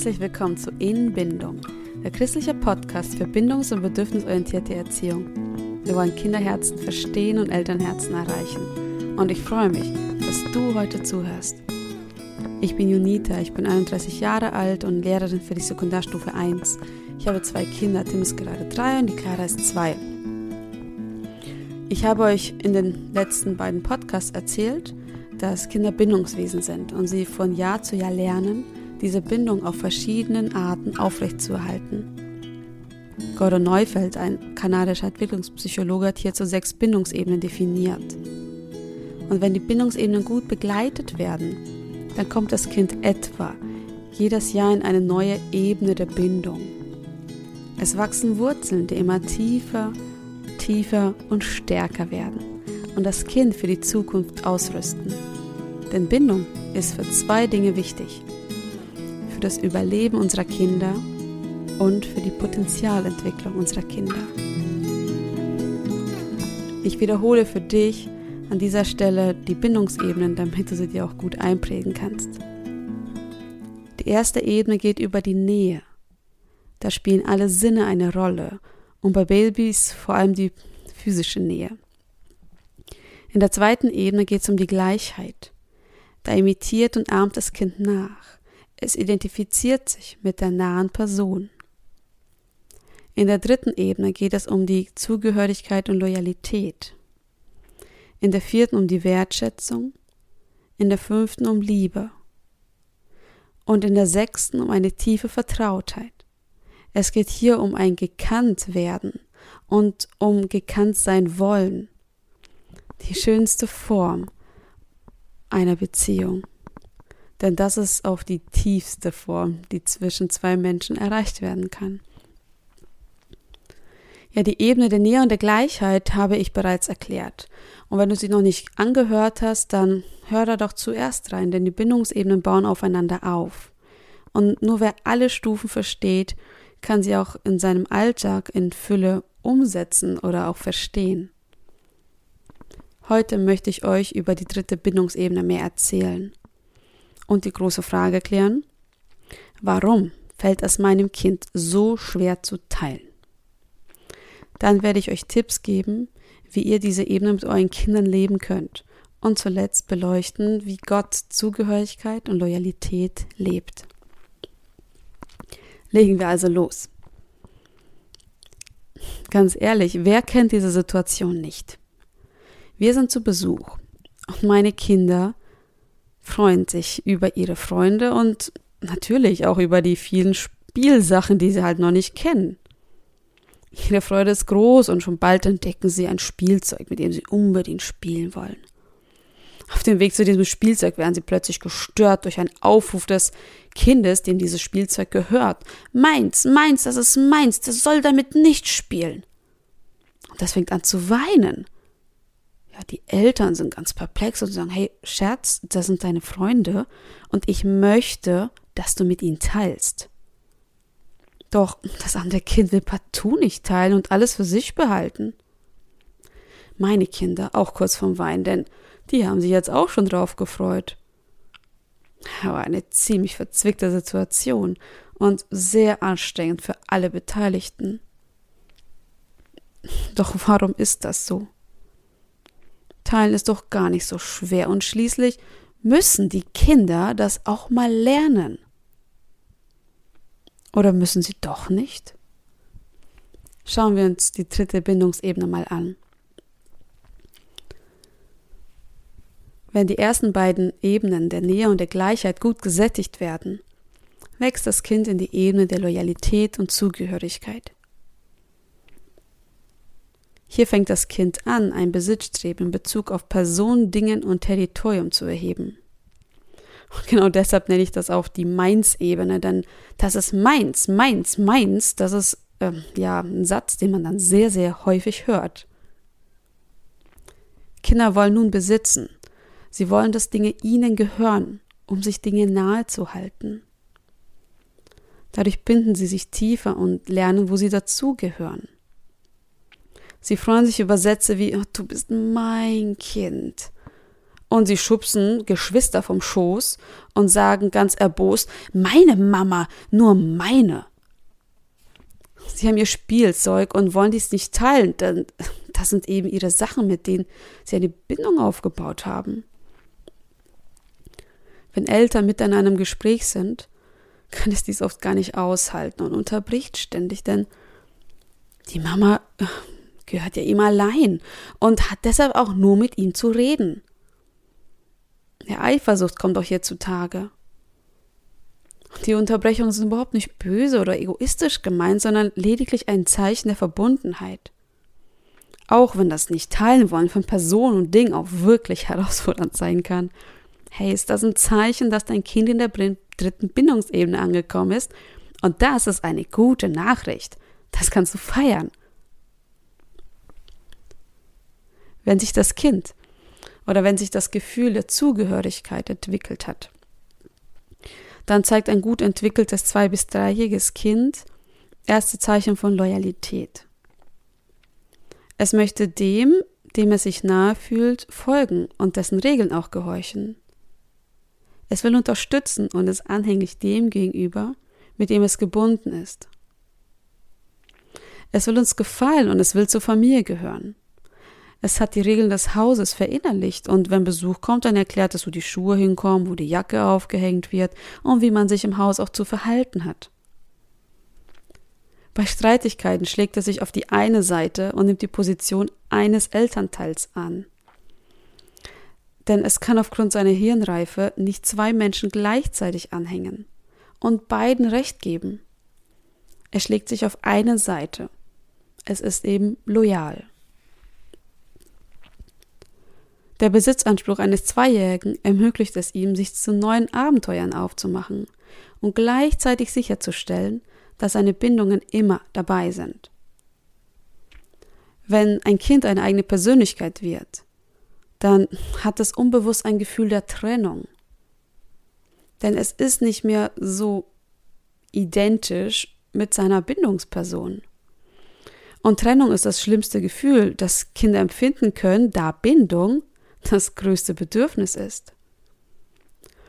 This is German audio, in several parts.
Herzlich willkommen zu In Bindung, der christliche Podcast für bindungs- und bedürfnisorientierte Erziehung. Wir wollen Kinderherzen verstehen und Elternherzen erreichen. Und ich freue mich, dass du heute zuhörst. Ich bin Junita, ich bin 31 Jahre alt und Lehrerin für die Sekundarstufe 1. Ich habe zwei Kinder, Tim ist gerade drei und die Clara ist zwei. Ich habe euch in den letzten beiden Podcasts erzählt, dass Kinder Bindungswesen sind und sie von Jahr zu Jahr lernen, diese Bindung auf verschiedenen Arten aufrechtzuerhalten. Gordon Neufeld, ein kanadischer Entwicklungspsychologe, hat hierzu sechs Bindungsebenen definiert. Und wenn die Bindungsebenen gut begleitet werden, dann kommt das Kind etwa jedes Jahr in eine neue Ebene der Bindung. Es wachsen Wurzeln, die immer tiefer, tiefer und stärker werden und das Kind für die Zukunft ausrüsten. Denn Bindung ist für zwei Dinge wichtig für das Überleben unserer Kinder und für die Potenzialentwicklung unserer Kinder. Ich wiederhole für dich an dieser Stelle die Bindungsebenen, damit du sie dir auch gut einprägen kannst. Die erste Ebene geht über die Nähe. Da spielen alle Sinne eine Rolle und bei Babys vor allem die physische Nähe. In der zweiten Ebene geht es um die Gleichheit. Da imitiert und ahmt das Kind nach. Es identifiziert sich mit der nahen Person. In der dritten Ebene geht es um die Zugehörigkeit und Loyalität. In der vierten um die Wertschätzung. In der fünften um Liebe. Und in der sechsten um eine tiefe Vertrautheit. Es geht hier um ein Gekanntwerden und um gekannt sein wollen. Die schönste Form einer Beziehung. Denn das ist auf die tiefste Form, die zwischen zwei Menschen erreicht werden kann. Ja, die Ebene der Nähe und der Gleichheit habe ich bereits erklärt. Und wenn du sie noch nicht angehört hast, dann hör da doch zuerst rein, denn die Bindungsebenen bauen aufeinander auf. Und nur wer alle Stufen versteht, kann sie auch in seinem Alltag in Fülle umsetzen oder auch verstehen. Heute möchte ich euch über die dritte Bindungsebene mehr erzählen und die große Frage klären, warum fällt es meinem Kind so schwer zu teilen? Dann werde ich euch Tipps geben, wie ihr diese Ebene mit euren Kindern leben könnt und zuletzt beleuchten, wie Gott Zugehörigkeit und Loyalität lebt. Legen wir also los. Ganz ehrlich, wer kennt diese Situation nicht? Wir sind zu Besuch und meine Kinder freuen sich über ihre Freunde und natürlich auch über die vielen Spielsachen, die sie halt noch nicht kennen. Ihre Freude ist groß und schon bald entdecken sie ein Spielzeug, mit dem sie unbedingt spielen wollen. Auf dem Weg zu diesem Spielzeug werden sie plötzlich gestört durch einen Aufruf des Kindes, dem dieses Spielzeug gehört. Meins, meins, das ist meins, das soll damit nicht spielen. Und das fängt an zu weinen die Eltern sind ganz perplex und sagen, hey, Scherz, das sind deine Freunde und ich möchte, dass du mit ihnen teilst. Doch das andere Kind will partout nicht teilen und alles für sich behalten. Meine Kinder auch kurz vom Wein, denn die haben sich jetzt auch schon drauf gefreut. Aber eine ziemlich verzwickte Situation und sehr anstrengend für alle Beteiligten. Doch warum ist das so? Teilen ist doch gar nicht so schwer und schließlich müssen die Kinder das auch mal lernen. Oder müssen sie doch nicht? Schauen wir uns die dritte Bindungsebene mal an. Wenn die ersten beiden Ebenen der Nähe und der Gleichheit gut gesättigt werden, wächst das Kind in die Ebene der Loyalität und Zugehörigkeit. Hier fängt das Kind an, ein Besitzstreben in Bezug auf Personen, Dingen und Territorium zu erheben. Und genau deshalb nenne ich das auch die Meins-Ebene, denn das ist meins, meins, meins, das ist äh, ja ein Satz, den man dann sehr, sehr häufig hört. Kinder wollen nun besitzen. Sie wollen, dass Dinge ihnen gehören, um sich Dinge nahe zu halten. Dadurch binden sie sich tiefer und lernen, wo sie dazugehören. Sie freuen sich über Sätze wie, oh, du bist mein Kind. Und sie schubsen Geschwister vom Schoß und sagen ganz erbost, meine Mama, nur meine. Sie haben ihr Spielzeug und wollen dies nicht teilen, denn das sind eben ihre Sachen, mit denen sie eine Bindung aufgebaut haben. Wenn Eltern mitten in einem Gespräch sind, kann es dies oft gar nicht aushalten und unterbricht ständig, denn die Mama gehört ja ihm allein und hat deshalb auch nur mit ihm zu reden. Der Eifersucht kommt auch hier zutage. Die Unterbrechungen sind überhaupt nicht böse oder egoistisch gemeint, sondern lediglich ein Zeichen der Verbundenheit. Auch wenn das Nicht-Teilen wollen von Person und Ding auch wirklich herausfordernd sein kann. Hey, ist das ein Zeichen, dass dein Kind in der dritten Bindungsebene angekommen ist? Und das ist eine gute Nachricht. Das kannst du feiern. Wenn sich das Kind oder wenn sich das Gefühl der Zugehörigkeit entwickelt hat, dann zeigt ein gut entwickeltes zwei- bis dreijähriges Kind erste Zeichen von Loyalität. Es möchte dem, dem es sich nahe fühlt, folgen und dessen Regeln auch gehorchen. Es will unterstützen und ist anhänglich dem gegenüber, mit dem es gebunden ist. Es will uns gefallen und es will zur Familie gehören. Es hat die Regeln des Hauses verinnerlicht und wenn Besuch kommt, dann erklärt es, wo die Schuhe hinkommen, wo die Jacke aufgehängt wird und wie man sich im Haus auch zu verhalten hat. Bei Streitigkeiten schlägt er sich auf die eine Seite und nimmt die Position eines Elternteils an. Denn es kann aufgrund seiner Hirnreife nicht zwei Menschen gleichzeitig anhängen und beiden Recht geben. Er schlägt sich auf eine Seite. Es ist eben loyal. Der Besitzanspruch eines Zweijährigen ermöglicht es ihm, sich zu neuen Abenteuern aufzumachen und gleichzeitig sicherzustellen, dass seine Bindungen immer dabei sind. Wenn ein Kind eine eigene Persönlichkeit wird, dann hat es unbewusst ein Gefühl der Trennung. Denn es ist nicht mehr so identisch mit seiner Bindungsperson. Und Trennung ist das schlimmste Gefühl, das Kinder empfinden können, da Bindung das größte Bedürfnis ist.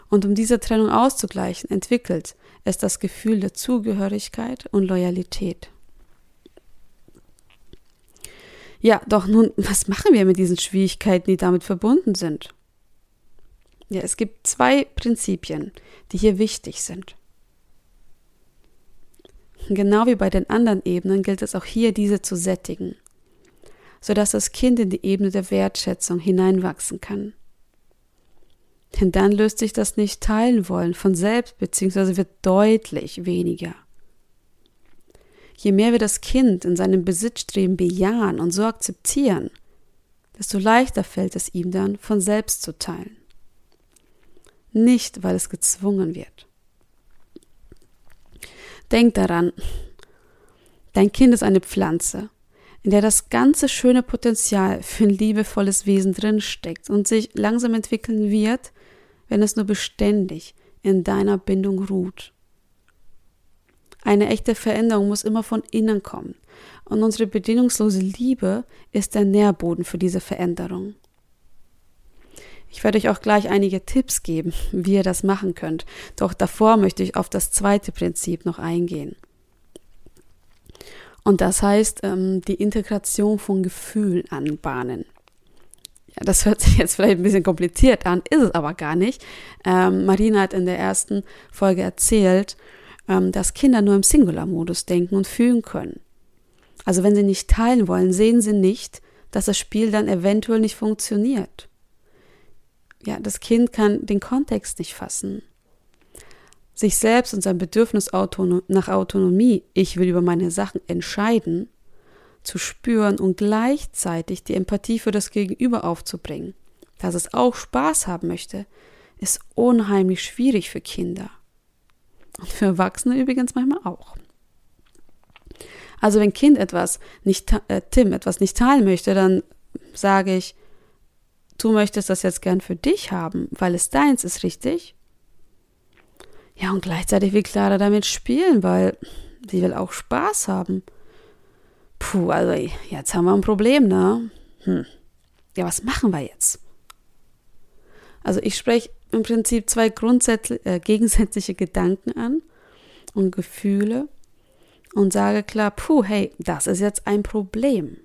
Und um diese Trennung auszugleichen, entwickelt es das Gefühl der Zugehörigkeit und Loyalität. Ja, doch nun, was machen wir mit diesen Schwierigkeiten, die damit verbunden sind? Ja, es gibt zwei Prinzipien, die hier wichtig sind. Genau wie bei den anderen Ebenen gilt es auch hier, diese zu sättigen sodass das Kind in die Ebene der Wertschätzung hineinwachsen kann. Denn dann löst sich das nicht teilen wollen von selbst, beziehungsweise wird deutlich weniger. Je mehr wir das Kind in seinem Besitzstreben bejahen und so akzeptieren, desto leichter fällt es ihm dann, von selbst zu teilen. Nicht, weil es gezwungen wird. Denk daran, dein Kind ist eine Pflanze in der das ganze schöne Potenzial für ein liebevolles Wesen drinsteckt und sich langsam entwickeln wird, wenn es nur beständig in deiner Bindung ruht. Eine echte Veränderung muss immer von innen kommen, und unsere bedingungslose Liebe ist der Nährboden für diese Veränderung. Ich werde euch auch gleich einige Tipps geben, wie ihr das machen könnt, doch davor möchte ich auf das zweite Prinzip noch eingehen. Und das heißt, ähm, die Integration von Gefühlen anbahnen. Ja, das hört sich jetzt vielleicht ein bisschen kompliziert an, ist es aber gar nicht. Ähm, Marina hat in der ersten Folge erzählt, ähm, dass Kinder nur im Singular-Modus denken und fühlen können. Also wenn sie nicht teilen wollen, sehen sie nicht, dass das Spiel dann eventuell nicht funktioniert. Ja, das Kind kann den Kontext nicht fassen sich selbst und sein Bedürfnis nach Autonomie, ich will über meine Sachen entscheiden, zu spüren und gleichzeitig die Empathie für das Gegenüber aufzubringen, dass es auch Spaß haben möchte, ist unheimlich schwierig für Kinder. Und für Erwachsene übrigens manchmal auch. Also wenn Kind etwas nicht, äh, Tim etwas nicht teilen möchte, dann sage ich, du möchtest das jetzt gern für dich haben, weil es deins ist, richtig? Ja, und gleichzeitig will Clara damit spielen, weil sie will auch Spaß haben. Puh, also jetzt haben wir ein Problem, ne? Hm. Ja, was machen wir jetzt? Also ich spreche im Prinzip zwei äh, gegensätzliche Gedanken an und Gefühle und sage klar, puh, hey, das ist jetzt ein Problem.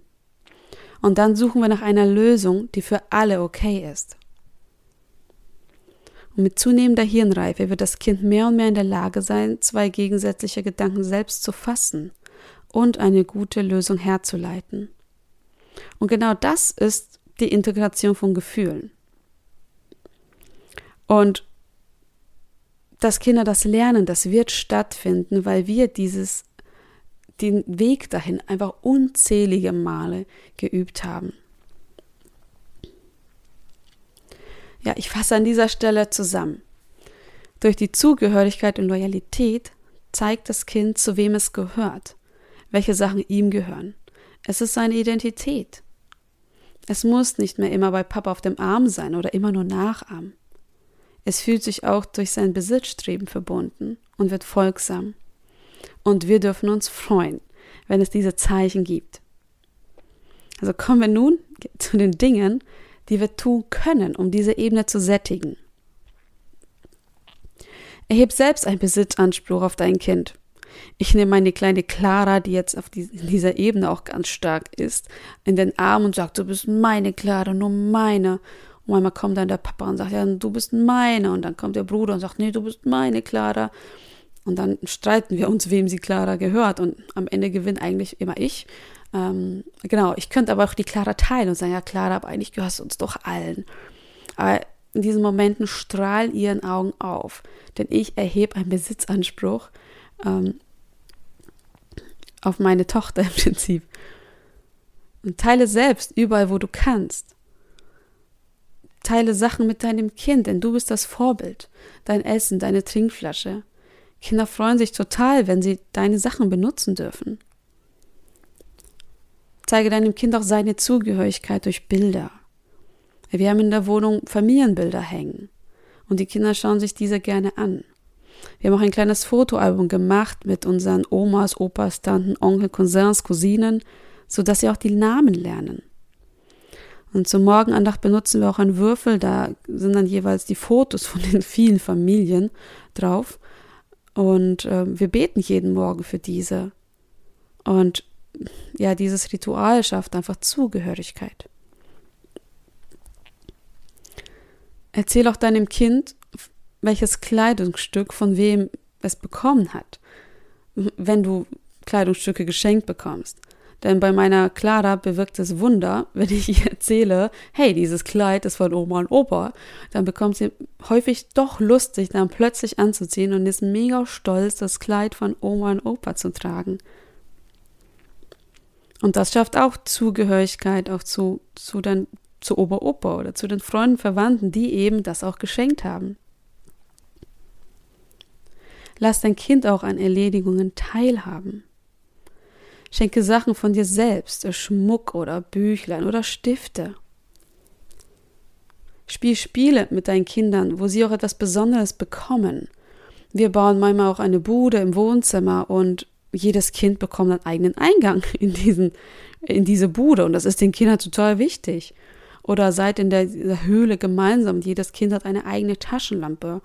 Und dann suchen wir nach einer Lösung, die für alle okay ist. Und mit zunehmender Hirnreife wird das Kind mehr und mehr in der Lage sein, zwei gegensätzliche Gedanken selbst zu fassen und eine gute Lösung herzuleiten. Und genau das ist die Integration von Gefühlen. Und dass Kinder das lernen, das wird stattfinden, weil wir dieses, den Weg dahin einfach unzählige Male geübt haben. Ja, ich fasse an dieser Stelle zusammen. Durch die Zugehörigkeit und Loyalität zeigt das Kind, zu wem es gehört, welche Sachen ihm gehören. Es ist seine Identität. Es muss nicht mehr immer bei Papa auf dem Arm sein oder immer nur nachahmen. Es fühlt sich auch durch sein Besitzstreben verbunden und wird folgsam. Und wir dürfen uns freuen, wenn es diese Zeichen gibt. Also kommen wir nun zu den Dingen, die wir tun können, um diese Ebene zu sättigen. Erheb selbst einen Besitzanspruch auf dein Kind. Ich nehme meine kleine Clara, die jetzt auf die, dieser Ebene auch ganz stark ist, in den Arm und sage, du bist meine Clara, nur meine. Und manchmal kommt dann der Papa und sagt, ja, du bist meine. Und dann kommt der Bruder und sagt, nee, du bist meine Clara. Und dann streiten wir uns, wem sie Clara gehört. Und am Ende gewinnt eigentlich immer ich. Ähm, genau, ich könnte aber auch die Clara teilen und sagen, ja, Clara, aber eigentlich gehörst du uns doch allen. Aber in diesen Momenten strahlen ihren Augen auf. Denn ich erhebe einen Besitzanspruch ähm, auf meine Tochter im Prinzip. Und teile selbst überall, wo du kannst. Teile Sachen mit deinem Kind, denn du bist das Vorbild. Dein Essen, deine Trinkflasche. Kinder freuen sich total, wenn sie deine Sachen benutzen dürfen. Zeige deinem Kind auch seine Zugehörigkeit durch Bilder. Wir haben in der Wohnung Familienbilder hängen und die Kinder schauen sich diese gerne an. Wir haben auch ein kleines Fotoalbum gemacht mit unseren Omas, Opas, Tanten, Onkel, Cousins, Cousinen, sodass sie auch die Namen lernen. Und zur Morgenandacht benutzen wir auch einen Würfel, da sind dann jeweils die Fotos von den vielen Familien drauf. Und äh, wir beten jeden Morgen für diese. Und ja, dieses Ritual schafft einfach Zugehörigkeit. Erzähl auch deinem Kind, welches Kleidungsstück von wem es bekommen hat, wenn du Kleidungsstücke geschenkt bekommst. Denn bei meiner Clara bewirkt es Wunder, wenn ich ihr erzähle, hey, dieses Kleid ist von Oma und Opa, dann bekommt sie häufig doch Lust, sich dann plötzlich anzuziehen und ist mega stolz, das Kleid von Oma und Opa zu tragen. Und das schafft auch Zugehörigkeit auch zu, zu, den, zu Opa-Opa oder zu den Freunden, Verwandten, die eben das auch geschenkt haben. Lass dein Kind auch an Erledigungen teilhaben. Schenke Sachen von dir selbst, Schmuck oder Büchlein oder Stifte. Spiel Spiele mit deinen Kindern, wo sie auch etwas Besonderes bekommen. Wir bauen manchmal auch eine Bude im Wohnzimmer und jedes Kind bekommt einen eigenen Eingang in, diesen, in diese Bude und das ist den Kindern total wichtig. Oder seid in der, der Höhle gemeinsam, jedes Kind hat eine eigene Taschenlampe,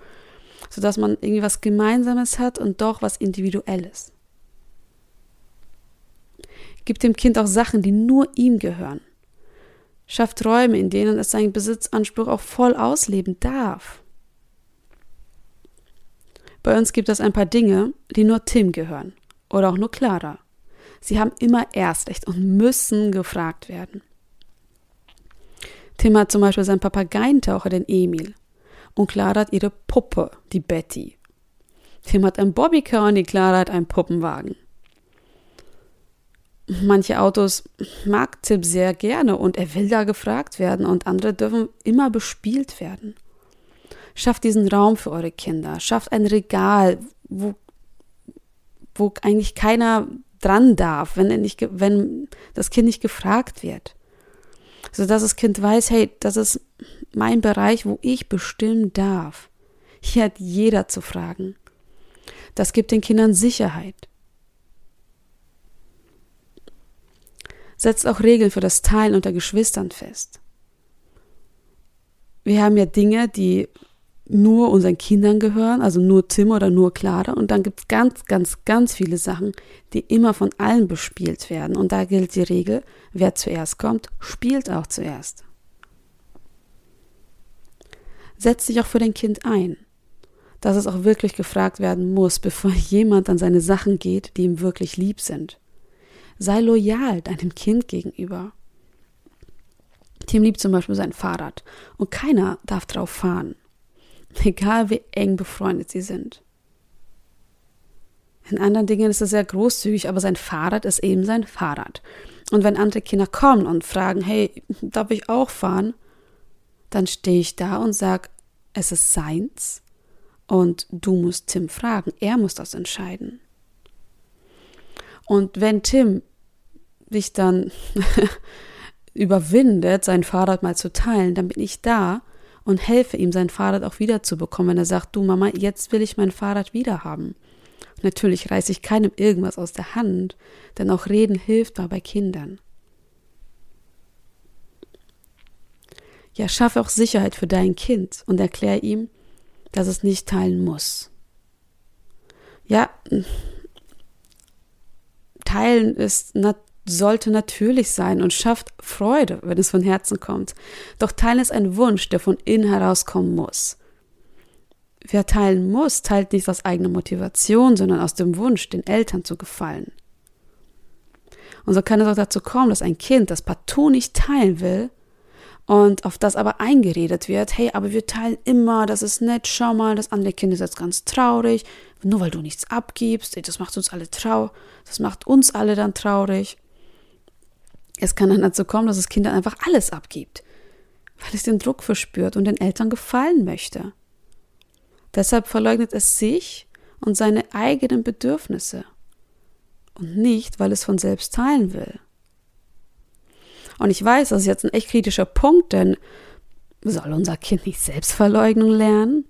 sodass man irgendwie was Gemeinsames hat und doch was Individuelles. Gib dem Kind auch Sachen, die nur ihm gehören. Schafft Räume, in denen es seinen Besitzanspruch auch voll ausleben darf. Bei uns gibt es ein paar Dinge, die nur Tim gehören oder auch nur Clara. Sie haben immer Erstrecht und müssen gefragt werden. Tim hat zum Beispiel seinen Papageientaucher, den Emil. Und Clara hat ihre Puppe, die Betty. Tim hat einen Bobbycar und die Clara hat einen Puppenwagen. Manche Autos mag Tim sehr gerne und er will da gefragt werden und andere dürfen immer bespielt werden. Schafft diesen Raum für eure Kinder. Schafft ein Regal, wo, wo eigentlich keiner dran darf, wenn, er nicht, wenn das Kind nicht gefragt wird. Sodass das Kind weiß, hey, das ist mein Bereich, wo ich bestimmen darf. Hier hat jeder zu fragen. Das gibt den Kindern Sicherheit. Setzt auch Regeln für das Teilen unter Geschwistern fest. wir haben ja Dinge, die nur unseren Kindern gehören, also nur Tim oder nur Clara. Und dann gibt es ganz, ganz, ganz viele Sachen, die immer von allen bespielt werden. Und da gilt die Regel, wer zuerst kommt, spielt auch zuerst. Setz dich auch für dein Kind ein, dass es auch wirklich gefragt werden muss, bevor jemand an seine Sachen geht, die ihm wirklich lieb sind. Sei loyal deinem Kind gegenüber. Tim liebt zum Beispiel sein Fahrrad und keiner darf drauf fahren egal wie eng befreundet sie sind. In anderen Dingen ist er sehr großzügig, aber sein Fahrrad ist eben sein Fahrrad. Und wenn andere Kinder kommen und fragen, hey, darf ich auch fahren? Dann stehe ich da und sage, es ist seins und du musst Tim fragen, er muss das entscheiden. Und wenn Tim sich dann überwindet, sein Fahrrad mal zu teilen, dann bin ich da und helfe ihm, sein Fahrrad auch wiederzubekommen, wenn er sagt, du Mama, jetzt will ich mein Fahrrad wieder haben. Natürlich reiße ich keinem irgendwas aus der Hand, denn auch Reden hilft mal bei Kindern. Ja, schaffe auch Sicherheit für dein Kind und erkläre ihm, dass es nicht teilen muss. Ja, teilen ist natürlich sollte natürlich sein und schafft Freude, wenn es von Herzen kommt. Doch teilen ist ein Wunsch, der von innen herauskommen muss. Wer teilen muss, teilt nicht aus eigener Motivation, sondern aus dem Wunsch, den Eltern zu gefallen. Und so kann es auch dazu kommen, dass ein Kind, das partout nicht teilen will, und auf das aber eingeredet wird, hey, aber wir teilen immer, das ist nett, schau mal, das andere Kind ist jetzt ganz traurig, nur weil du nichts abgibst, das macht uns alle traurig, das macht uns alle dann traurig. Es kann dann dazu kommen, dass das Kind dann einfach alles abgibt, weil es den Druck verspürt und den Eltern gefallen möchte. Deshalb verleugnet es sich und seine eigenen Bedürfnisse und nicht, weil es von selbst teilen will. Und ich weiß, das ist jetzt ein echt kritischer Punkt, denn soll unser Kind nicht Selbstverleugnung lernen?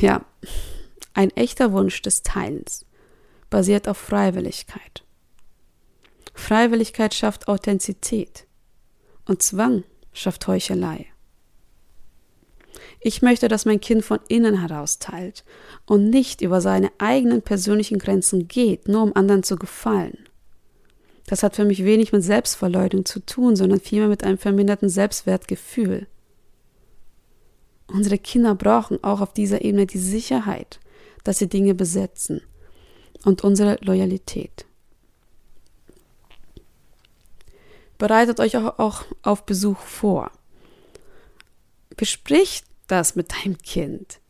Ja, ein echter Wunsch des Teilens basiert auf Freiwilligkeit. Freiwilligkeit schafft Authentizität und Zwang schafft Heuchelei. Ich möchte, dass mein Kind von innen heraus teilt und nicht über seine eigenen persönlichen Grenzen geht, nur um anderen zu gefallen. Das hat für mich wenig mit Selbstverleugnung zu tun, sondern vielmehr mit einem verminderten Selbstwertgefühl. Unsere Kinder brauchen auch auf dieser Ebene die Sicherheit, dass sie Dinge besetzen und unsere Loyalität. Bereitet euch auch, auch auf Besuch vor. Bespricht das mit deinem Kind.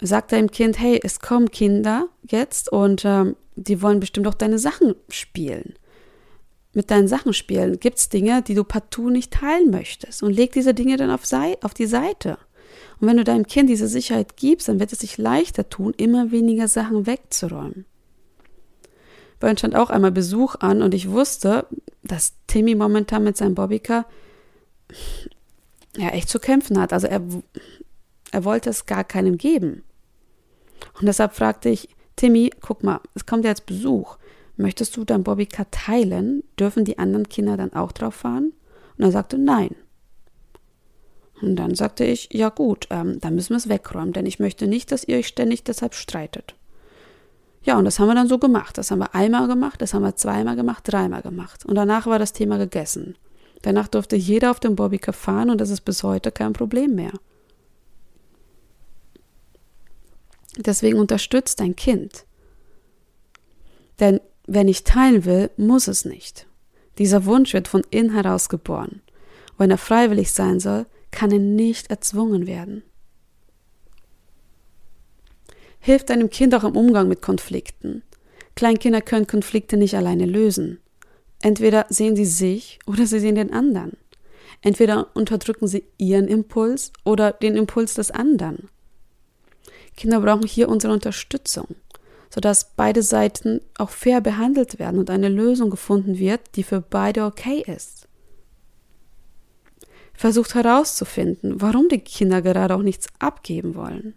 Sagt deinem Kind, hey, es kommen Kinder jetzt und ähm, die wollen bestimmt auch deine Sachen spielen. Mit deinen Sachen spielen gibt es Dinge, die du partout nicht teilen möchtest und leg diese Dinge dann auf, auf die Seite. Und wenn du deinem Kind diese Sicherheit gibst, dann wird es sich leichter tun, immer weniger Sachen wegzuräumen. Bei uns stand auch einmal Besuch an und ich wusste, dass Timmy momentan mit seinem Bobbycar ja echt zu kämpfen hat. Also er, er wollte es gar keinem geben. Und deshalb fragte ich, Timmy, guck mal, es kommt ja jetzt Besuch. Möchtest du dein Bobbycar teilen? Dürfen die anderen Kinder dann auch drauf fahren? Und er sagte, nein. Und dann sagte ich, ja gut, ähm, dann müssen wir es wegräumen, denn ich möchte nicht, dass ihr euch ständig deshalb streitet. Ja, und das haben wir dann so gemacht. Das haben wir einmal gemacht, das haben wir zweimal gemacht, dreimal gemacht. Und danach war das Thema gegessen. Danach durfte jeder auf dem Bobbycar fahren und das ist bis heute kein Problem mehr. Deswegen unterstützt dein Kind. Denn wer nicht teilen will, muss es nicht. Dieser Wunsch wird von innen heraus geboren. wenn er freiwillig sein soll, kann er nicht erzwungen werden. Hilf deinem Kind auch im Umgang mit Konflikten. Kleinkinder können Konflikte nicht alleine lösen. Entweder sehen sie sich oder sie sehen den anderen. Entweder unterdrücken sie ihren Impuls oder den Impuls des anderen. Kinder brauchen hier unsere Unterstützung, sodass beide Seiten auch fair behandelt werden und eine Lösung gefunden wird, die für beide okay ist. Versucht herauszufinden, warum die Kinder gerade auch nichts abgeben wollen.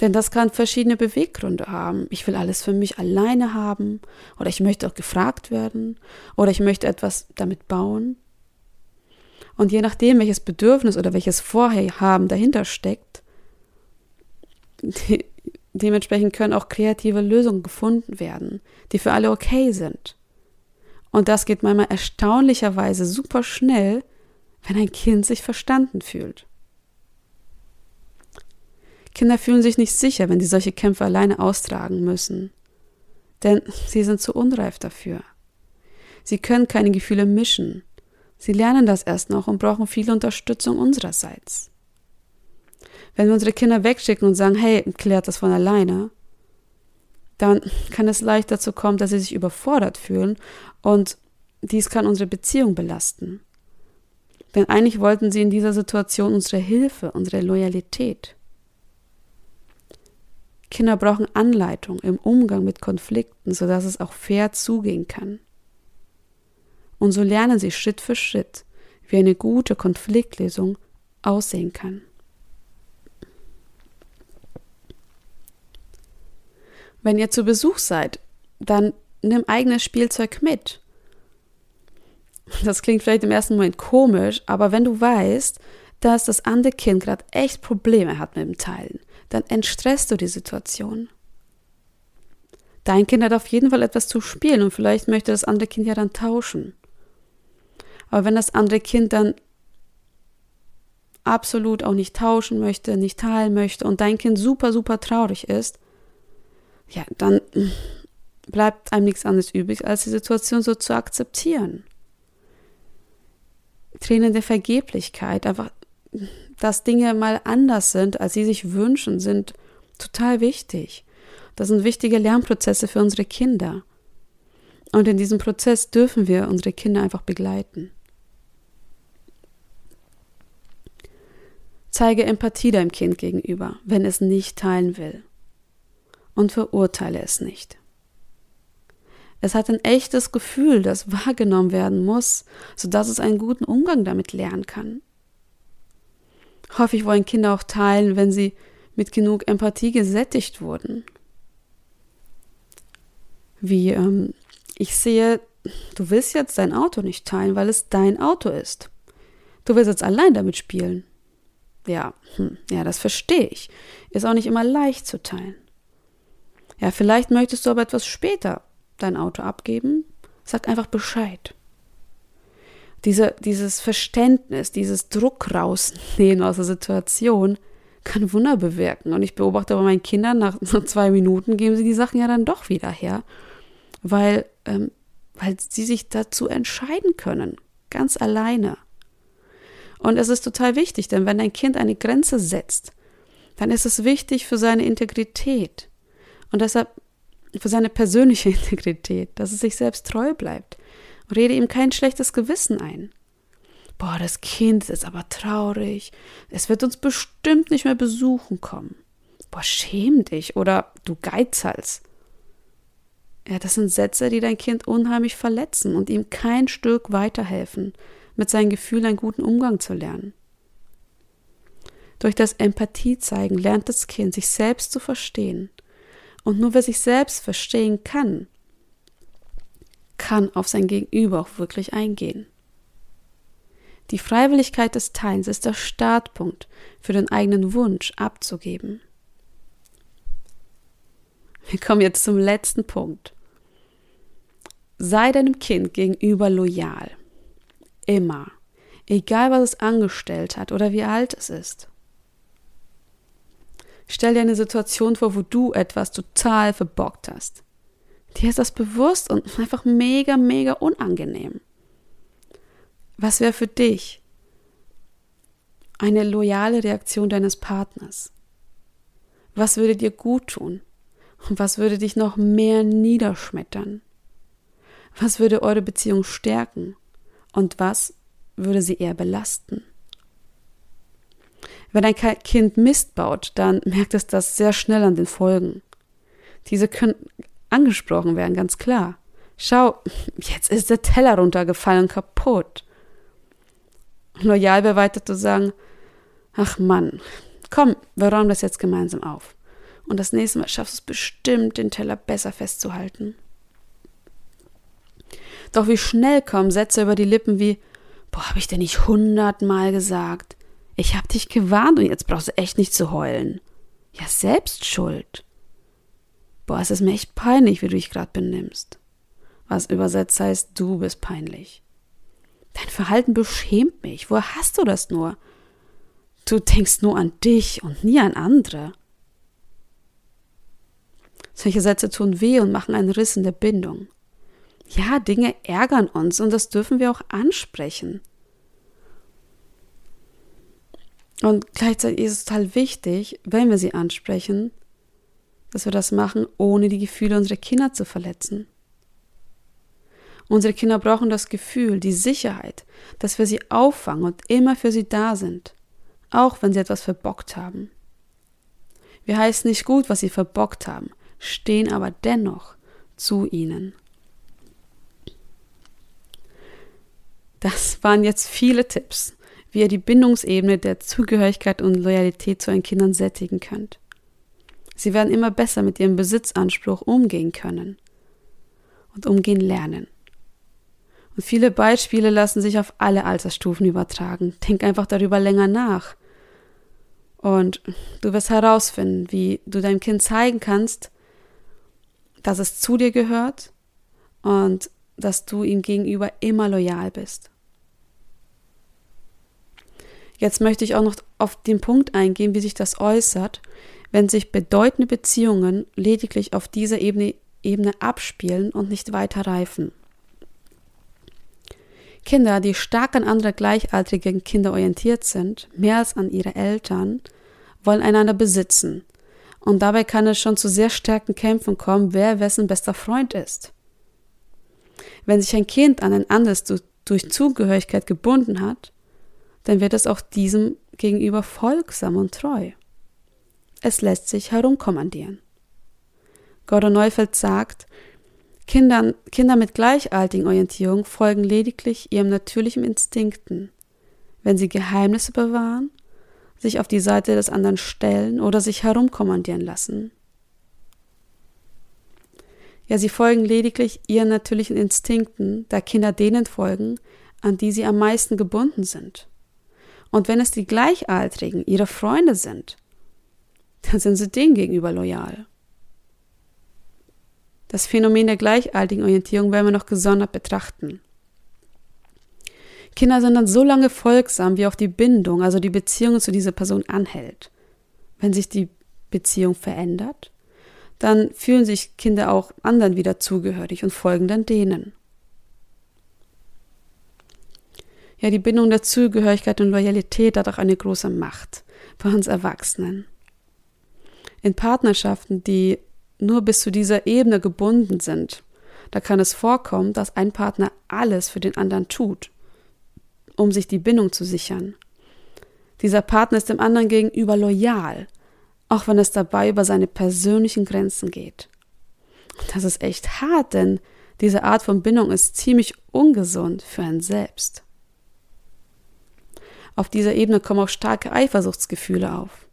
Denn das kann verschiedene Beweggründe haben. Ich will alles für mich alleine haben oder ich möchte auch gefragt werden oder ich möchte etwas damit bauen. Und je nachdem, welches Bedürfnis oder welches Vorhaben dahinter steckt, de dementsprechend können auch kreative Lösungen gefunden werden, die für alle okay sind. Und das geht manchmal erstaunlicherweise super schnell, wenn ein Kind sich verstanden fühlt. Kinder fühlen sich nicht sicher, wenn sie solche Kämpfe alleine austragen müssen, denn sie sind zu unreif dafür. Sie können keine Gefühle mischen. Sie lernen das erst noch und brauchen viel Unterstützung unsererseits. Wenn wir unsere Kinder wegschicken und sagen, hey, klärt das von alleine, dann kann es leicht dazu kommen, dass sie sich überfordert fühlen und dies kann unsere Beziehung belasten. Denn eigentlich wollten sie in dieser Situation unsere Hilfe, unsere Loyalität. Kinder brauchen Anleitung im Umgang mit Konflikten, sodass es auch fair zugehen kann. Und so lernen sie Schritt für Schritt, wie eine gute Konfliktlösung aussehen kann. Wenn ihr zu Besuch seid, dann nimm eigenes Spielzeug mit. Das klingt vielleicht im ersten Moment komisch, aber wenn du weißt, dass das andere Kind gerade echt Probleme hat mit dem Teilen, dann entstresst du die Situation. Dein Kind hat auf jeden Fall etwas zu spielen und vielleicht möchte das andere Kind ja dann tauschen. Aber wenn das andere Kind dann absolut auch nicht tauschen möchte, nicht teilen möchte und dein Kind super, super traurig ist, ja, dann bleibt einem nichts anderes übrig, als die Situation so zu akzeptieren. Tränen der Vergeblichkeit, einfach dass Dinge mal anders sind, als sie sich wünschen, sind total wichtig. Das sind wichtige Lernprozesse für unsere Kinder. Und in diesem Prozess dürfen wir unsere Kinder einfach begleiten. Zeige Empathie deinem Kind gegenüber, wenn es nicht teilen will. Und verurteile es nicht. Es hat ein echtes Gefühl, das wahrgenommen werden muss, sodass es einen guten Umgang damit lernen kann. Häufig wollen Kinder auch teilen, wenn sie mit genug Empathie gesättigt wurden. Wie, ähm, ich sehe, du willst jetzt dein Auto nicht teilen, weil es dein Auto ist. Du willst jetzt allein damit spielen. Ja, hm, ja, das verstehe ich. Ist auch nicht immer leicht zu teilen. Ja, vielleicht möchtest du aber etwas später dein Auto abgeben. Sag einfach Bescheid diese, dieses Verständnis, dieses Druck rausnehmen aus der Situation kann Wunder bewirken. Und ich beobachte bei meinen Kindern, nach, nach zwei Minuten geben sie die Sachen ja dann doch wieder her, weil, ähm, weil sie sich dazu entscheiden können, ganz alleine. Und es ist total wichtig, denn wenn ein Kind eine Grenze setzt, dann ist es wichtig für seine Integrität und deshalb für seine persönliche Integrität, dass es sich selbst treu bleibt Rede ihm kein schlechtes Gewissen ein. Boah, das Kind ist aber traurig. Es wird uns bestimmt nicht mehr besuchen kommen. Boah, schäm dich oder du Geizhals. Ja, das sind Sätze, die dein Kind unheimlich verletzen und ihm kein Stück weiterhelfen, mit seinen Gefühlen einen guten Umgang zu lernen. Durch das Empathie zeigen lernt das Kind, sich selbst zu verstehen. Und nur wer sich selbst verstehen kann, kann auf sein Gegenüber auch wirklich eingehen. Die Freiwilligkeit des Teilens ist der Startpunkt für den eigenen Wunsch abzugeben. Wir kommen jetzt zum letzten Punkt. Sei deinem Kind gegenüber loyal. Immer. Egal, was es angestellt hat oder wie alt es ist. Stell dir eine Situation vor, wo du etwas total verbockt hast. Dir ist das bewusst und einfach mega, mega unangenehm. Was wäre für dich eine loyale Reaktion deines Partners? Was würde dir gut tun? Und was würde dich noch mehr niederschmettern? Was würde eure Beziehung stärken? Und was würde sie eher belasten? Wenn ein Kind Mist baut, dann merkt es das sehr schnell an den Folgen. Diese können angesprochen werden, ganz klar. Schau, jetzt ist der Teller runtergefallen kaputt. Loyal wäre weiter zu sagen, ach Mann, komm, wir räumen das jetzt gemeinsam auf. Und das nächste Mal schaffst du es bestimmt, den Teller besser festzuhalten. Doch wie schnell kommen Sätze über die Lippen wie, Boah, habe ich dir nicht hundertmal gesagt. Ich hab dich gewarnt und jetzt brauchst du echt nicht zu heulen. Ja, selbst schuld. Boah, es ist mir echt peinlich, wie du dich gerade benimmst. Was übersetzt heißt, du bist peinlich. Dein Verhalten beschämt mich. Woher hast du das nur? Du denkst nur an dich und nie an andere. Solche Sätze tun weh und machen einen Riss in der Bindung. Ja, Dinge ärgern uns und das dürfen wir auch ansprechen. Und gleichzeitig ist es total wichtig, wenn wir sie ansprechen, dass wir das machen, ohne die Gefühle unserer Kinder zu verletzen. Unsere Kinder brauchen das Gefühl, die Sicherheit, dass wir sie auffangen und immer für sie da sind, auch wenn sie etwas verbockt haben. Wir heißen nicht gut, was sie verbockt haben, stehen aber dennoch zu ihnen. Das waren jetzt viele Tipps, wie ihr die Bindungsebene der Zugehörigkeit und Loyalität zu euren Kindern sättigen könnt. Sie werden immer besser mit ihrem Besitzanspruch umgehen können und umgehen lernen. Und viele Beispiele lassen sich auf alle Altersstufen übertragen. Denk einfach darüber länger nach. Und du wirst herausfinden, wie du deinem Kind zeigen kannst, dass es zu dir gehört und dass du ihm gegenüber immer loyal bist. Jetzt möchte ich auch noch auf den Punkt eingehen, wie sich das äußert, wenn sich bedeutende Beziehungen lediglich auf dieser Ebene, Ebene abspielen und nicht weiter reifen. Kinder, die stark an andere gleichaltrigen Kinder orientiert sind, mehr als an ihre Eltern, wollen einander besitzen. Und dabei kann es schon zu sehr starken Kämpfen kommen, wer wessen bester Freund ist. Wenn sich ein Kind an ein anderes durch Zugehörigkeit gebunden hat, dann wird es auch diesem gegenüber folgsam und treu. Es lässt sich herumkommandieren. Gordon Neufeld sagt, Kindern, Kinder mit gleichaltigen Orientierung folgen lediglich ihrem natürlichen Instinkten, wenn sie Geheimnisse bewahren, sich auf die Seite des anderen stellen oder sich herumkommandieren lassen. Ja, sie folgen lediglich ihren natürlichen Instinkten, da Kinder denen folgen, an die sie am meisten gebunden sind. Und wenn es die Gleichaltrigen, ihre Freunde sind, dann sind sie denen gegenüber loyal. Das Phänomen der gleichaltigen Orientierung werden wir noch gesondert betrachten. Kinder sind dann so lange folgsam, wie auch die Bindung, also die Beziehung zu dieser Person anhält. Wenn sich die Beziehung verändert, dann fühlen sich Kinder auch anderen wieder zugehörig und folgen dann denen. Ja, die Bindung der Zugehörigkeit und Loyalität hat auch eine große Macht bei uns Erwachsenen. In Partnerschaften, die nur bis zu dieser Ebene gebunden sind, da kann es vorkommen, dass ein Partner alles für den anderen tut, um sich die Bindung zu sichern. Dieser Partner ist dem anderen gegenüber loyal, auch wenn es dabei über seine persönlichen Grenzen geht. das ist echt hart, denn diese Art von Bindung ist ziemlich ungesund für einen selbst. Auf dieser Ebene kommen auch starke Eifersuchtsgefühle auf.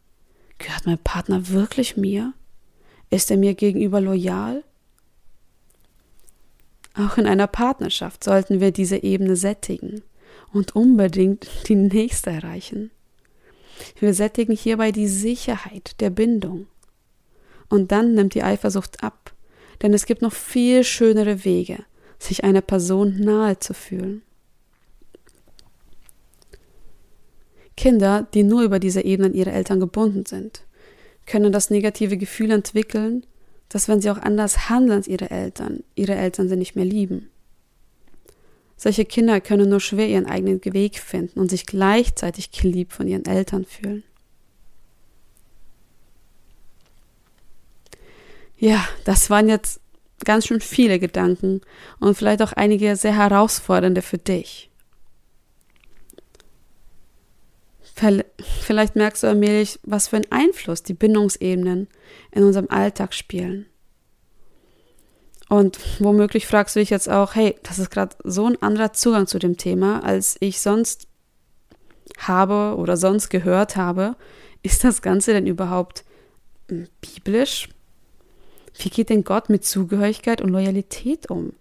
Gehört mein Partner wirklich mir? Ist er mir gegenüber loyal? Auch in einer Partnerschaft sollten wir diese Ebene sättigen und unbedingt die nächste erreichen. Wir sättigen hierbei die Sicherheit der Bindung. Und dann nimmt die Eifersucht ab, denn es gibt noch viel schönere Wege, sich einer Person nahe zu fühlen. Kinder, die nur über diese Ebene an ihre Eltern gebunden sind, können das negative Gefühl entwickeln, dass wenn sie auch anders handeln als ihre Eltern, ihre Eltern sie nicht mehr lieben. Solche Kinder können nur schwer ihren eigenen Weg finden und sich gleichzeitig geliebt von ihren Eltern fühlen. Ja, das waren jetzt ganz schön viele Gedanken und vielleicht auch einige sehr herausfordernde für dich. Vielleicht merkst du allmählich, was für einen Einfluss die Bindungsebenen in unserem Alltag spielen. Und womöglich fragst du dich jetzt auch, hey, das ist gerade so ein anderer Zugang zu dem Thema, als ich sonst habe oder sonst gehört habe. Ist das Ganze denn überhaupt hm, biblisch? Wie geht denn Gott mit Zugehörigkeit und Loyalität um?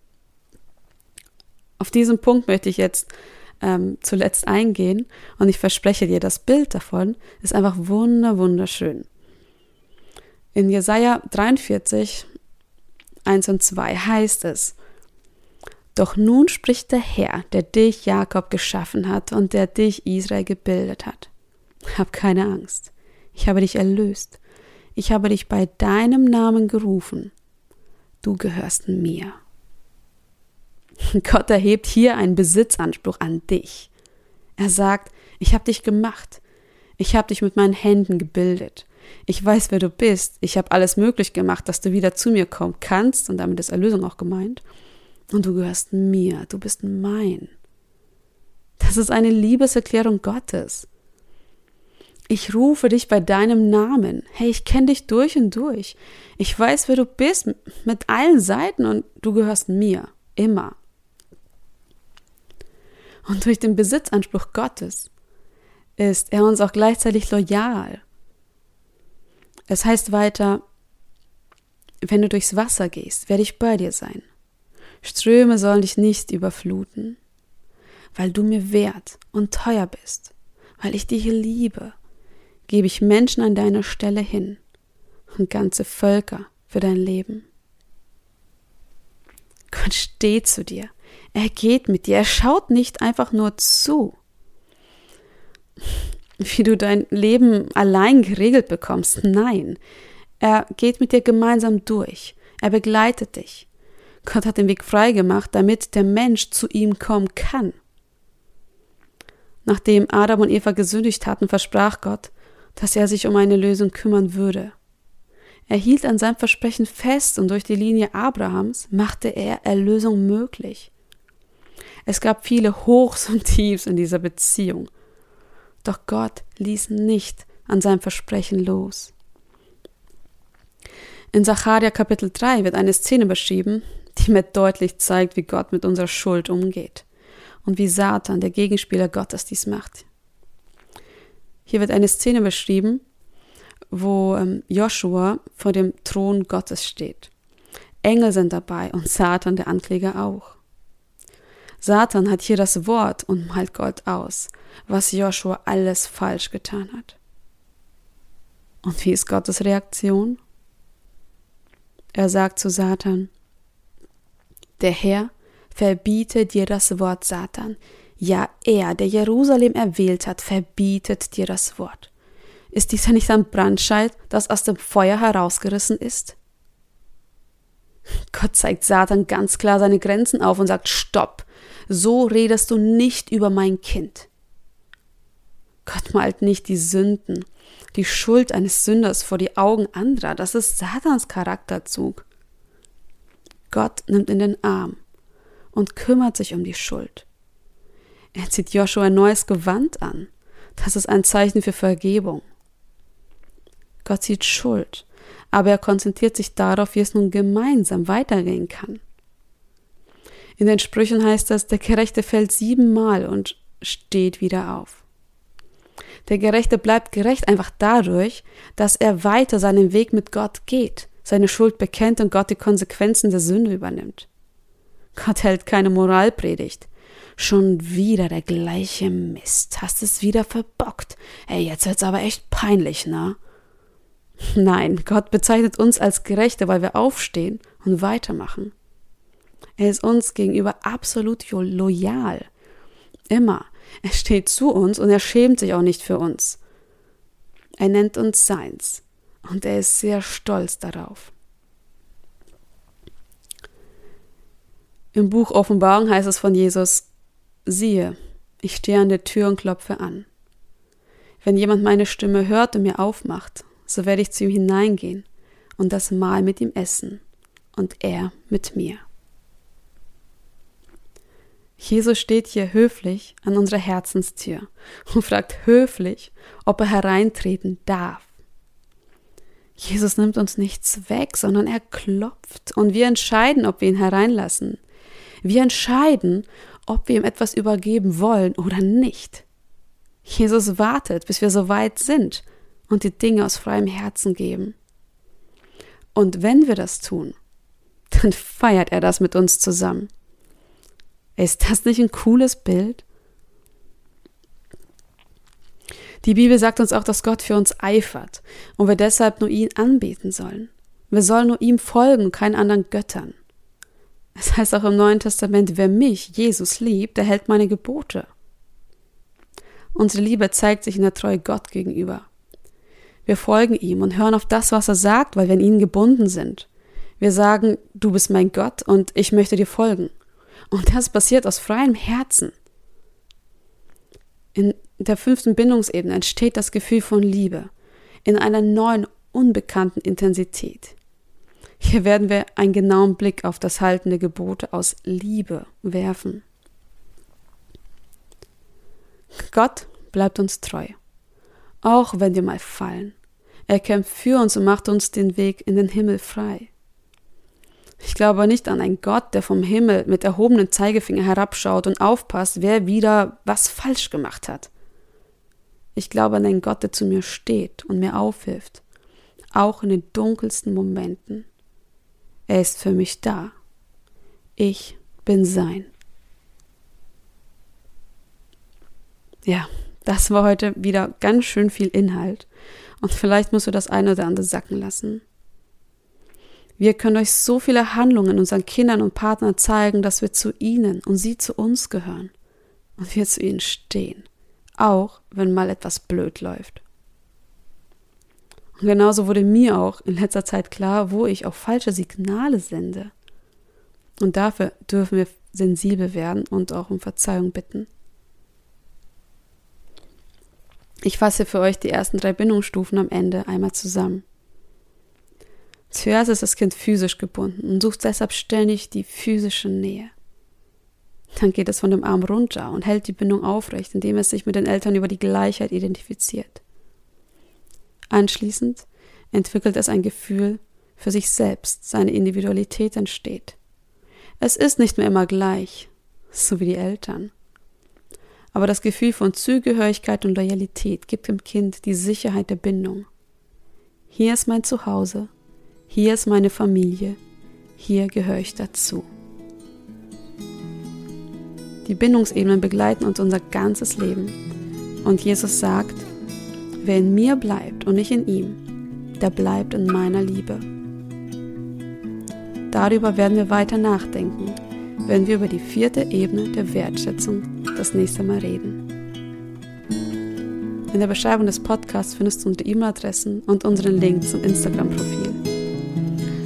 Auf diesen Punkt möchte ich jetzt ähm, zuletzt eingehen. Und ich verspreche dir, das Bild davon ist einfach wunder, wunderschön. In Jesaja 43, 1 und 2 heißt es, Doch nun spricht der Herr, der dich, Jakob, geschaffen hat und der dich, Israel, gebildet hat. Hab keine Angst. Ich habe dich erlöst. Ich habe dich bei deinem Namen gerufen. Du gehörst mir. Gott erhebt hier einen Besitzanspruch an dich. Er sagt, ich habe dich gemacht. Ich habe dich mit meinen Händen gebildet. Ich weiß, wer du bist. Ich habe alles möglich gemacht, dass du wieder zu mir kommen kannst, und damit ist Erlösung auch gemeint. Und du gehörst mir, du bist mein. Das ist eine Liebeserklärung Gottes. Ich rufe dich bei deinem Namen. Hey, ich kenne dich durch und durch. Ich weiß, wer du bist, mit allen Seiten und du gehörst mir. Immer. Und durch den Besitzanspruch Gottes ist er uns auch gleichzeitig loyal. Es heißt weiter, wenn du durchs Wasser gehst, werde ich bei dir sein. Ströme sollen dich nicht überfluten, weil du mir wert und teuer bist, weil ich dich liebe gebe ich Menschen an deiner Stelle hin und ganze Völker für dein Leben. Gott steht zu dir. Er geht mit dir. Er schaut nicht einfach nur zu, wie du dein Leben allein geregelt bekommst. Nein, er geht mit dir gemeinsam durch. Er begleitet dich. Gott hat den Weg frei gemacht, damit der Mensch zu ihm kommen kann. Nachdem Adam und Eva gesündigt hatten, versprach Gott, dass er sich um eine Lösung kümmern würde. Er hielt an seinem Versprechen fest und durch die Linie Abrahams machte er Erlösung möglich. Es gab viele Hochs und Tiefs in dieser Beziehung. Doch Gott ließ nicht an seinem Versprechen los. In Zacharia Kapitel 3 wird eine Szene beschrieben, die mir deutlich zeigt, wie Gott mit unserer Schuld umgeht und wie Satan, der Gegenspieler Gottes, dies macht. Hier wird eine Szene beschrieben, wo ähm, Joshua vor dem Thron Gottes steht. Engel sind dabei und Satan, der Ankläger, auch. Satan hat hier das Wort und malt Gott aus, was Joshua alles falsch getan hat. Und wie ist Gottes Reaktion? Er sagt zu Satan, der Herr verbiete dir das Wort Satan, ja, er, der Jerusalem erwählt hat, verbietet dir das Wort. Ist dies ja nicht ein Brandscheid, das aus dem Feuer herausgerissen ist? Gott zeigt Satan ganz klar seine Grenzen auf und sagt, stopp, so redest du nicht über mein Kind. Gott malt nicht die Sünden, die Schuld eines Sünders vor die Augen anderer, das ist Satans Charakterzug. Gott nimmt in den Arm und kümmert sich um die Schuld. Er zieht Joshua ein neues Gewand an. Das ist ein Zeichen für Vergebung. Gott sieht Schuld, aber er konzentriert sich darauf, wie es nun gemeinsam weitergehen kann. In den Sprüchen heißt es, der Gerechte fällt siebenmal und steht wieder auf. Der Gerechte bleibt gerecht einfach dadurch, dass er weiter seinen Weg mit Gott geht, seine Schuld bekennt und Gott die Konsequenzen der Sünde übernimmt. Gott hält keine Moralpredigt. Schon wieder der gleiche Mist. Hast es wieder verbockt. Ey, jetzt wird's aber echt peinlich, ne? Nein, Gott bezeichnet uns als Gerechte, weil wir aufstehen und weitermachen. Er ist uns gegenüber absolut loyal. Immer. Er steht zu uns und er schämt sich auch nicht für uns. Er nennt uns seins und er ist sehr stolz darauf. Im Buch Offenbarung heißt es von Jesus, Siehe, ich stehe an der Tür und klopfe an. Wenn jemand meine Stimme hört und mir aufmacht, so werde ich zu ihm hineingehen und das Mahl mit ihm essen und er mit mir. Jesus steht hier höflich an unserer Herzenstür und fragt höflich, ob er hereintreten darf. Jesus nimmt uns nichts weg, sondern er klopft und wir entscheiden, ob wir ihn hereinlassen. Wir entscheiden, ob wir ihm etwas übergeben wollen oder nicht. Jesus wartet, bis wir so weit sind und die Dinge aus freiem Herzen geben. Und wenn wir das tun, dann feiert er das mit uns zusammen. Ist das nicht ein cooles Bild? Die Bibel sagt uns auch, dass Gott für uns eifert und wir deshalb nur ihn anbeten sollen. Wir sollen nur ihm folgen, keinen anderen Göttern. Es heißt auch im Neuen Testament, wer mich, Jesus, liebt, der hält meine Gebote. Unsere Liebe zeigt sich in der Treue Gott gegenüber. Wir folgen ihm und hören auf das, was er sagt, weil wir an ihn gebunden sind. Wir sagen, du bist mein Gott und ich möchte dir folgen. Und das passiert aus freiem Herzen. In der fünften Bindungsebene entsteht das Gefühl von Liebe in einer neuen, unbekannten Intensität. Hier werden wir einen genauen Blick auf das Halten der Gebote aus Liebe werfen. Gott bleibt uns treu, auch wenn wir mal fallen. Er kämpft für uns und macht uns den Weg in den Himmel frei. Ich glaube nicht an einen Gott, der vom Himmel mit erhobenem Zeigefinger herabschaut und aufpasst, wer wieder was falsch gemacht hat. Ich glaube an einen Gott, der zu mir steht und mir aufhilft, auch in den dunkelsten Momenten. Er ist für mich da. Ich bin sein. Ja, das war heute wieder ganz schön viel Inhalt. Und vielleicht musst du das eine oder andere sacken lassen. Wir können euch so viele Handlungen unseren Kindern und Partnern zeigen, dass wir zu ihnen und sie zu uns gehören und wir zu ihnen stehen, auch wenn mal etwas blöd läuft. Und genauso wurde mir auch in letzter Zeit klar, wo ich auch falsche Signale sende. Und dafür dürfen wir sensibel werden und auch um Verzeihung bitten. Ich fasse für euch die ersten drei Bindungsstufen am Ende einmal zusammen. Zuerst ist das Kind physisch gebunden und sucht deshalb ständig die physische Nähe. Dann geht es von dem Arm runter und hält die Bindung aufrecht, indem es sich mit den Eltern über die Gleichheit identifiziert. Anschließend entwickelt es ein Gefühl für sich selbst, seine Individualität entsteht. Es ist nicht mehr immer gleich, so wie die Eltern. Aber das Gefühl von Zugehörigkeit und Loyalität gibt dem Kind die Sicherheit der Bindung. Hier ist mein Zuhause, hier ist meine Familie, hier gehöre ich dazu. Die Bindungsebenen begleiten uns unser ganzes Leben. Und Jesus sagt, wer in mir bleibt und nicht in ihm, der bleibt in meiner Liebe. Darüber werden wir weiter nachdenken, wenn wir über die vierte Ebene der Wertschätzung das nächste Mal reden. In der Beschreibung des Podcasts findest du unsere E-Mail-Adressen und unseren Link zum Instagram-Profil.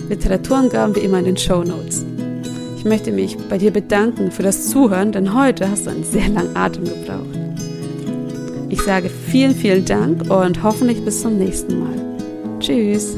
Literaturangaben wie immer in den Show Notes. Ich möchte mich bei dir bedanken für das Zuhören, denn heute hast du einen sehr langen Atem gebraucht. Ich sage vielen, vielen Dank und hoffentlich bis zum nächsten Mal. Tschüss.